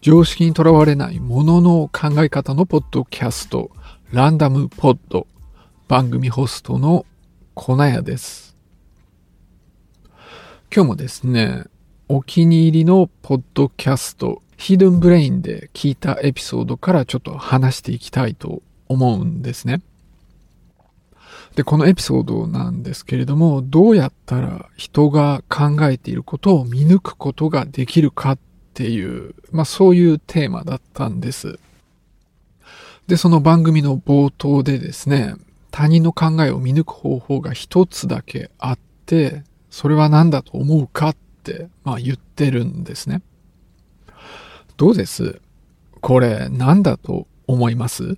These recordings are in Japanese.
常識にとらわれないものの考え方のポッドキャスト、ランダムポッド、番組ホストの粉屋です。今日もですね、お気に入りのポッドキャスト、ヒードンブレインで聞いたエピソードからちょっと話していきたいと思うんですね。で、このエピソードなんですけれども、どうやったら人が考えていることを見抜くことができるかっていう、まあそういうテーマだったんです。で、その番組の冒頭でですね、他人の考えを見抜く方法が一つだけあって、それは何だと思うかって、まあ言ってるんですね。どうです？これ何だと思います？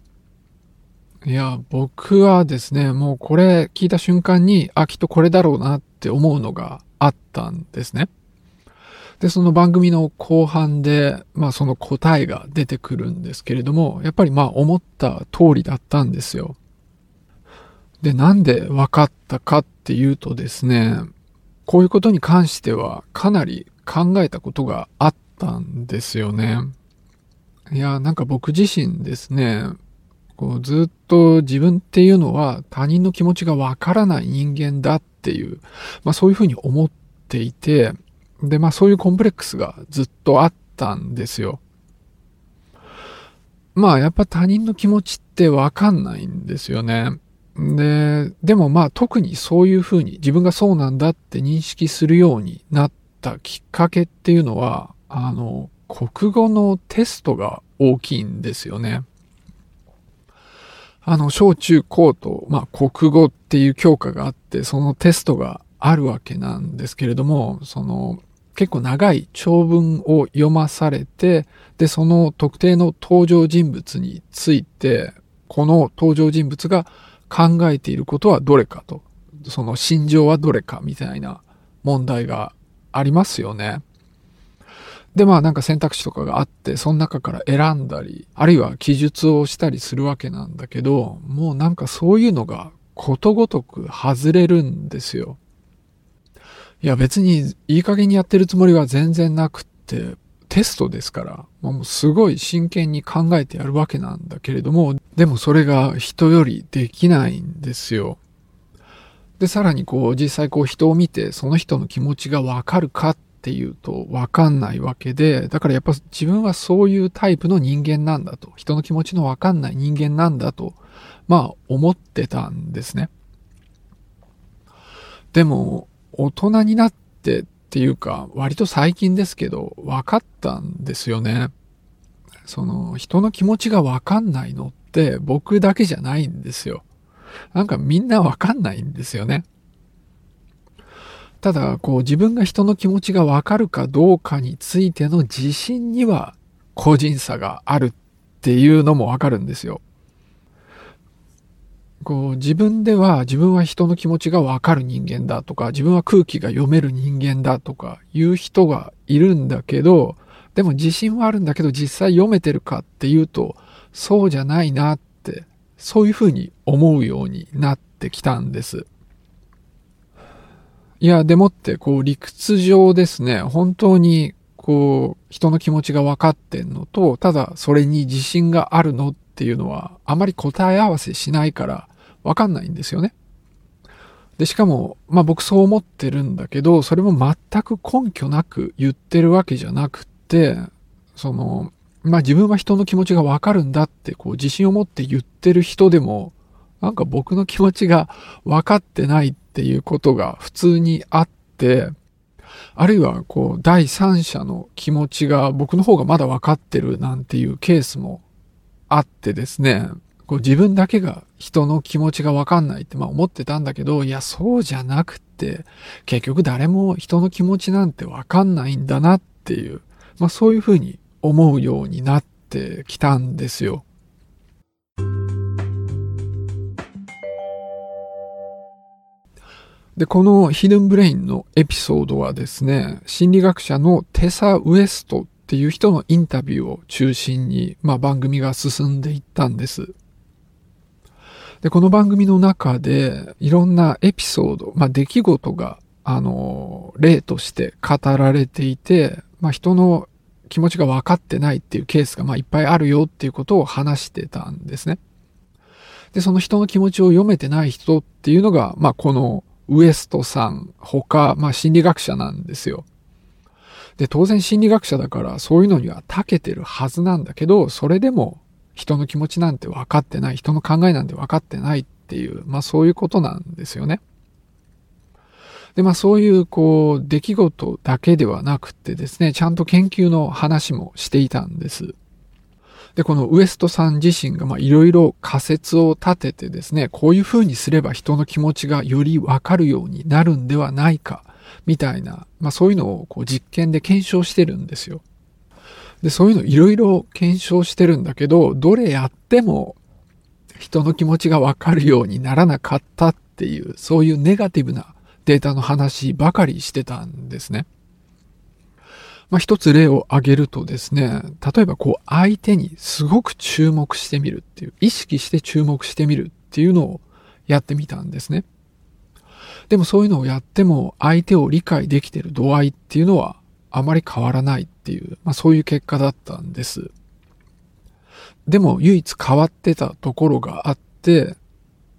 いや、僕はですね、もうこれ聞いた瞬間に、あ、きっとこれだろうなって思うのがあったんですね。で、その番組の後半で、まあその答えが出てくるんですけれども、やっぱりまあ思った通りだったんですよ。で、なんで分かったかっていうとですね、こういうことに関してはかなり考えたことがあったんですよね。いや、なんか僕自身ですね、こうずっと自分っていうのは他人の気持ちがわからない人間だっていう、まあそういうふうに思っていて、で、まあそういうコンプレックスがずっとあったんですよ。まあやっぱ他人の気持ちってわかんないんですよね。で、でもまあ特にそういうふうに自分がそうなんだって認識するようになったきっかけっていうのは、あの、国語のテストが大きいんですよね。あの、小中高と、まあ、国語っていう教科があって、そのテストがあるわけなんですけれども、その、結構長い長文を読まされて、で、その特定の登場人物について、この登場人物が考えていることはどれかと、その心情はどれかみたいな問題がありますよね。で、まあなんか選択肢とかがあって、その中から選んだり、あるいは記述をしたりするわけなんだけど、もうなんかそういうのがことごとく外れるんですよ。いや別にいい加減にやってるつもりは全然なくって、テストですから、もうすごい真剣に考えてやるわけなんだけれども、でもそれが人よりできないんですよ。で、さらにこう実際こう人を見てその人の気持ちがわかるかっていうとわかんないわけで、だからやっぱ自分はそういうタイプの人間なんだと、人の気持ちのわかんない人間なんだと、まあ思ってたんですね。でも、大人になってっていうか、割と最近ですけど、分かったんですよね。その、人の気持ちがわかんないのって僕だけじゃないんですよ。なんかみんなわかんないんですよね。ただ、こう自分が人の気持ちがわかるかどうかについての自信には個人差があるっていうのもわかるんですよ。こう自分では自分は人の気持ちがわかる人間だとか自分は空気が読める人間だとかいう人がいるんだけどでも自信はあるんだけど実際読めてるかっていうとそうじゃないなってそういうふうに思うようになってきたんです。いや、でもって、こう、理屈上ですね、本当に、こう、人の気持ちが分かってんのと、ただ、それに自信があるのっていうのは、あまり答え合わせしないから、分かんないんですよね。で、しかも、まあ僕そう思ってるんだけど、それも全く根拠なく言ってるわけじゃなくって、その、まあ自分は人の気持ちがわかるんだって、こう自信を持って言ってる人でも、なんか僕の気持ちが分かってないっていうことが普通にあって、あるいはこう第三者の気持ちが僕の方がまだ分かってるなんていうケースもあってですね、こう自分だけが人の気持ちが分かんないってまあ思ってたんだけど、いやそうじゃなくて、結局誰も人の気持ちなんて分かんないんだなっていう、まあそういうふうに思うようになってきたんですよ。で、このヒドゥンブレインのエピソードはですね、心理学者のテサ・ウエストっていう人のインタビューを中心に、まあ、番組が進んでいったんです。で、この番組の中でいろんなエピソード、まあ、出来事が、あの、例として語られていて、まあ、人の気持ちが分かってないっていうケースがまあいっぱいあるよっていうことを話してたんですね。で、その人の気持ちを読めてない人っていうのが、まあこのウエストさん他、まあ心理学者なんですよ。で、当然心理学者だからそういうのには長けてるはずなんだけど、それでも人の気持ちなんて分かってない、人の考えなんて分かってないっていう、まあそういうことなんですよね。で、まあそういうこう出来事だけではなくてですね、ちゃんと研究の話もしていたんです。で、このウエストさん自身がまあいろいろ仮説を立ててですね、こういうふうにすれば人の気持ちがよりわかるようになるんではないか、みたいな、まあそういうのをこう実験で検証してるんですよ。で、そういうのいろいろ検証してるんだけど、どれやっても人の気持ちがわかるようにならなかったっていう、そういうネガティブなデータの話ばかりしてたんですね。まあ、一つ例を挙げるとですね、例えばこう相手にすごく注目してみるっていう、意識して注目してみるっていうのをやってみたんですね。でもそういうのをやっても相手を理解できてる度合いっていうのはあまり変わらないっていう、まあそういう結果だったんです。でも唯一変わってたところがあって、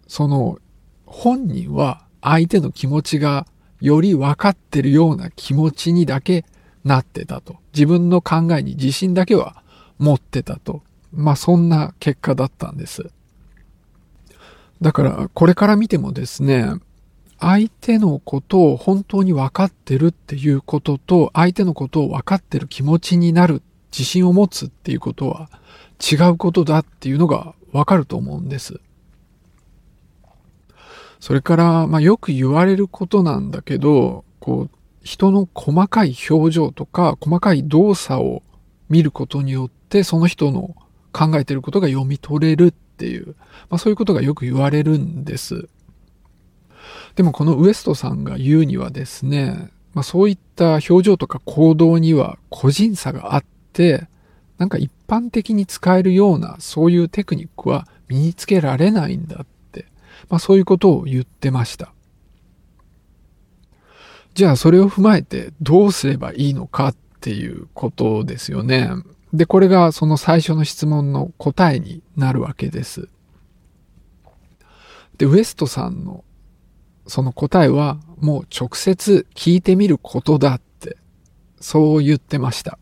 その本人は相手の気持ちがより分かってるような気持ちにだけなってたと。自分の考えに自信だけは持ってたと。まあそんな結果だったんです。だからこれから見てもですね、相手のことを本当に分かってるっていうことと、相手のことを分かってる気持ちになる、自信を持つっていうことは違うことだっていうのがわかると思うんです。それから、まあよく言われることなんだけど、こう、人の細かい表情とか細かい動作を見ることによってその人の考えてることが読み取れるっていう、まあそういうことがよく言われるんです。でもこのウエストさんが言うにはですね、まあそういった表情とか行動には個人差があって、なんか一般的に使えるようなそういうテクニックは身につけられないんだって、まあそういうことを言ってました。じゃあそれを踏まえてどうすればいいのかっていうことですよね。で、これがその最初の質問の答えになるわけです。で、ウエストさんのその答えはもう直接聞いてみることだって、そう言ってました。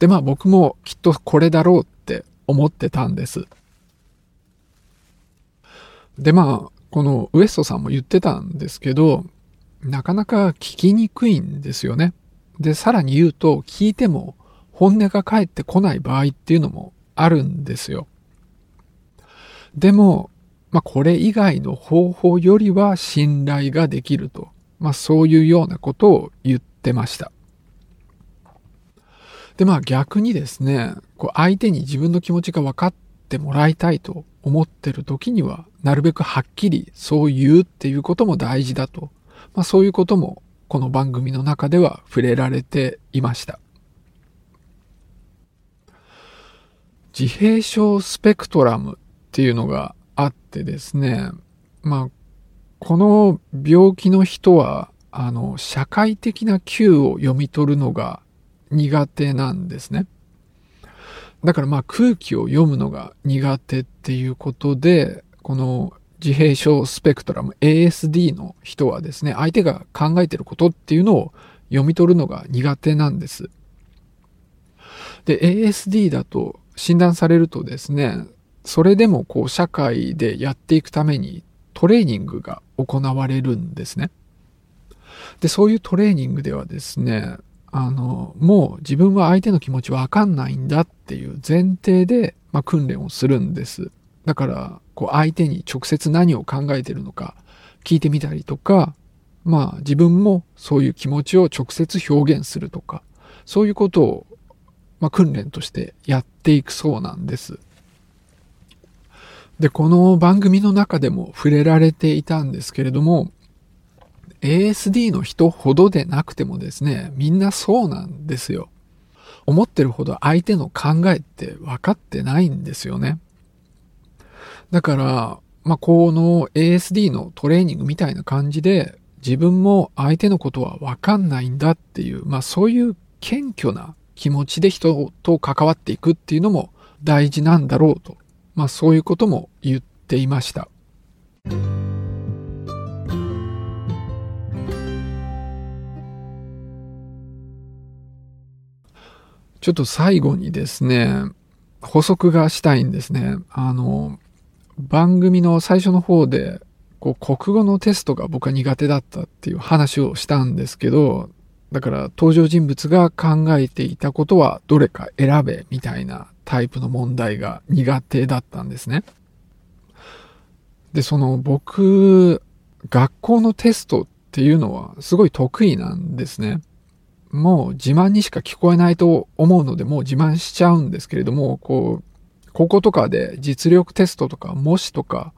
で、まあ僕もきっとこれだろうって思ってたんです。で、まあ、このウエストさんも言ってたんですけど、なかなか聞きにくいんですよね。で、さらに言うと、聞いても本音が返ってこない場合っていうのもあるんですよ。でも、まあ、これ以外の方法よりは信頼ができると。まあ、そういうようなことを言ってました。で、まあ逆にですね、こう相手に自分の気持ちが分かってもらいたいと思ってる時には、なるべくはっきりそう言うっていうことも大事だと。まあそういうこともこの番組の中では触れられていました。自閉症スペクトラムっていうのがあってですね、まあ、この病気の人は、あの、社会的な Q を読み取るのが苦手なんですね。だからまあ空気を読むのが苦手っていうことで、この自閉症スペクトラム ASD の人はですね、相手が考えてることっていうのを読み取るのが苦手なんです。で、ASD だと診断されるとですね、それでもこう社会でやっていくためにトレーニングが行われるんですね。で、そういうトレーニングではですね、あの、もう自分は相手の気持ちわかんないんだっていう前提で、まあ、訓練をするんです。だから、こう相手に直接何を考えてるのか聞いてみたりとか、まあ自分もそういう気持ちを直接表現するとか、そういうことを、まあ、訓練としてやっていくそうなんです。で、この番組の中でも触れられていたんですけれども、ASD の人ほどでなくてもですね、みんなそうなんですよ。思ってるほど相手の考えって分かってないんですよね。だから、まあ、この ASD のトレーニングみたいな感じで、自分も相手のことは分かんないんだっていう、まあ、そういう謙虚な気持ちで人と関わっていくっていうのも大事なんだろうと、まあそういうことも言っていました。ちょっと最後にですね、補足がしたいんですね。あの、番組の最初の方で、こう、国語のテストが僕は苦手だったっていう話をしたんですけど、だから登場人物が考えていたことはどれか選べみたいなタイプの問題が苦手だったんですね。で、その僕、学校のテストっていうのはすごい得意なんですね。もう自慢にしか聞こえないと思うので、もう自慢しちゃうんですけれども、こう、高校とかで実力テストとか模試とか、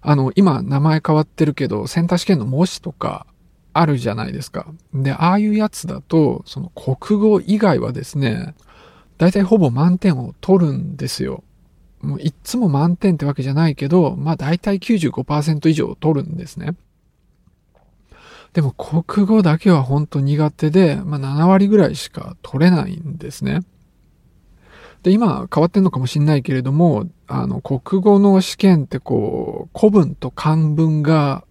あの、今名前変わってるけど、センター試験の模試とかあるじゃないですか。で、ああいうやつだと、その国語以外はですね、大体ほぼ満点を取るんですよ。もういっつも満点ってわけじゃないけど、まあ大体95%以上取るんですね。でも国語だけは本当苦手で、まあ7割ぐらいしか取れないんですね。で、今変わってんのかもしんないけれども、あの、国語の試験ってこう、古文と漢文が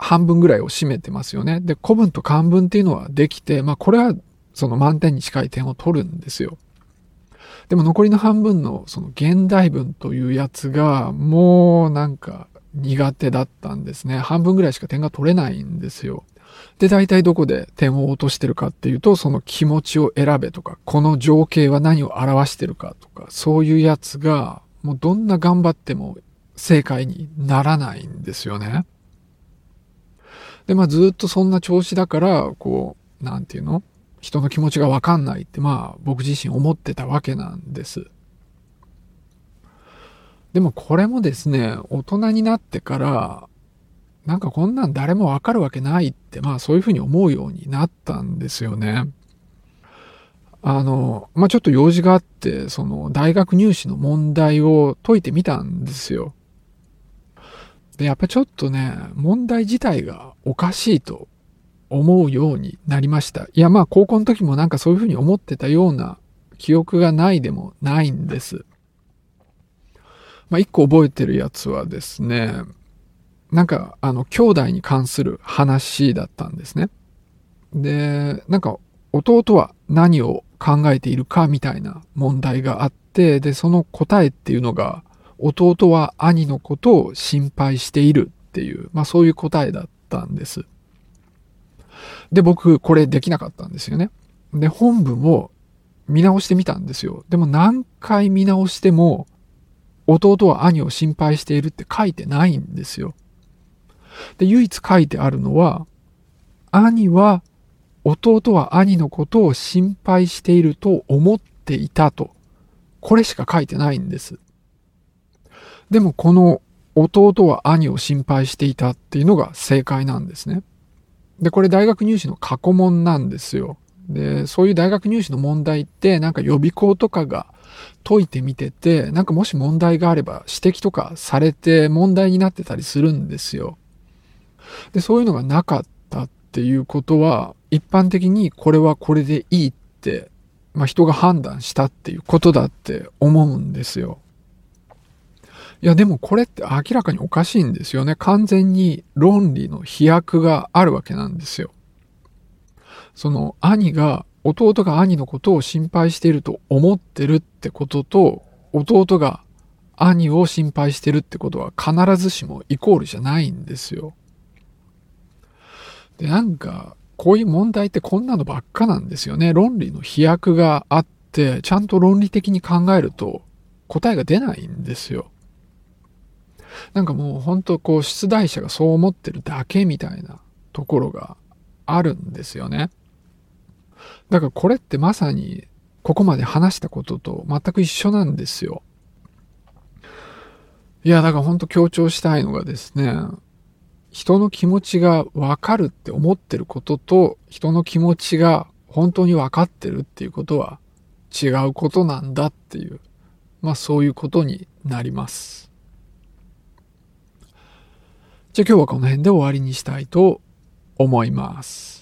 半分ぐらいを占めてますよね。で、古文と漢文っていうのはできて、まあこれはその満点に近い点を取るんですよ。でも残りの半分のその現代文というやつがもうなんか苦手だったんですね。半分ぐらいしか点が取れないんですよ。で、大体どこで点を落としてるかっていうと、その気持ちを選べとか、この情景は何を表してるかとか、そういうやつが、もうどんな頑張っても正解にならないんですよね。で、まあずっとそんな調子だから、こう、なんていうの？人の気持ちがわかんないって、まあ僕自身思ってたわけなんです。でもこれもですね、大人になってから、なんかこんなん誰もわかるわけないって、まあそういうふうに思うようになったんですよね。あの、まあちょっと用事があって、その大学入試の問題を解いてみたんですよ。で、やっぱちょっとね、問題自体がおかしいと思うようになりました。いやまあ高校の時もなんかそういうふうに思ってたような記憶がないでもないんです。まあ、一個覚えてるやつはですね、なんか、あの、兄弟に関する話だったんですね。で、なんか、弟は何を考えているかみたいな問題があって、で、その答えっていうのが、弟は兄のことを心配しているっていう、まあそういう答えだったんです。で、僕、これできなかったんですよね。で、本文を見直してみたんですよ。でも何回見直しても、弟は兄を心配しているって書いてないんですよ。で、唯一書いてあるのは、兄は弟は兄のことを心配していると思っていたと。これしか書いてないんです。でもこの弟は兄を心配していたっていうのが正解なんですね。で、これ大学入試の過去問なんですよ。で、そういう大学入試の問題ってなんか予備校とかが解いてみてて、なんかもし問題があれば指摘とかされて問題になってたりするんですよ。で、そういうのがなかったっていうことは、一般的にこれはこれでいいって、まあ人が判断したっていうことだって思うんですよ。いやでもこれって明らかにおかしいんですよね。完全に論理の飛躍があるわけなんですよ。その兄が弟が兄のことを心配していると思ってるってことと、弟が兄を心配してるってことは必ずしもイコールじゃないんですよ。で、なんか、こういう問題ってこんなのばっかなんですよね。論理の飛躍があって、ちゃんと論理的に考えると答えが出ないんですよ。なんかもうほんとこう出題者がそう思ってるだけみたいなところがあるんですよね。だからこれってまさにここまで話したことと全く一緒なんですよ。いや、だから本当強調したいのがですね、人の気持ちがわかるって思ってることと、人の気持ちが本当にわかってるっていうことは違うことなんだっていう、まあそういうことになります。じゃあ今日はこの辺で終わりにしたいと思います。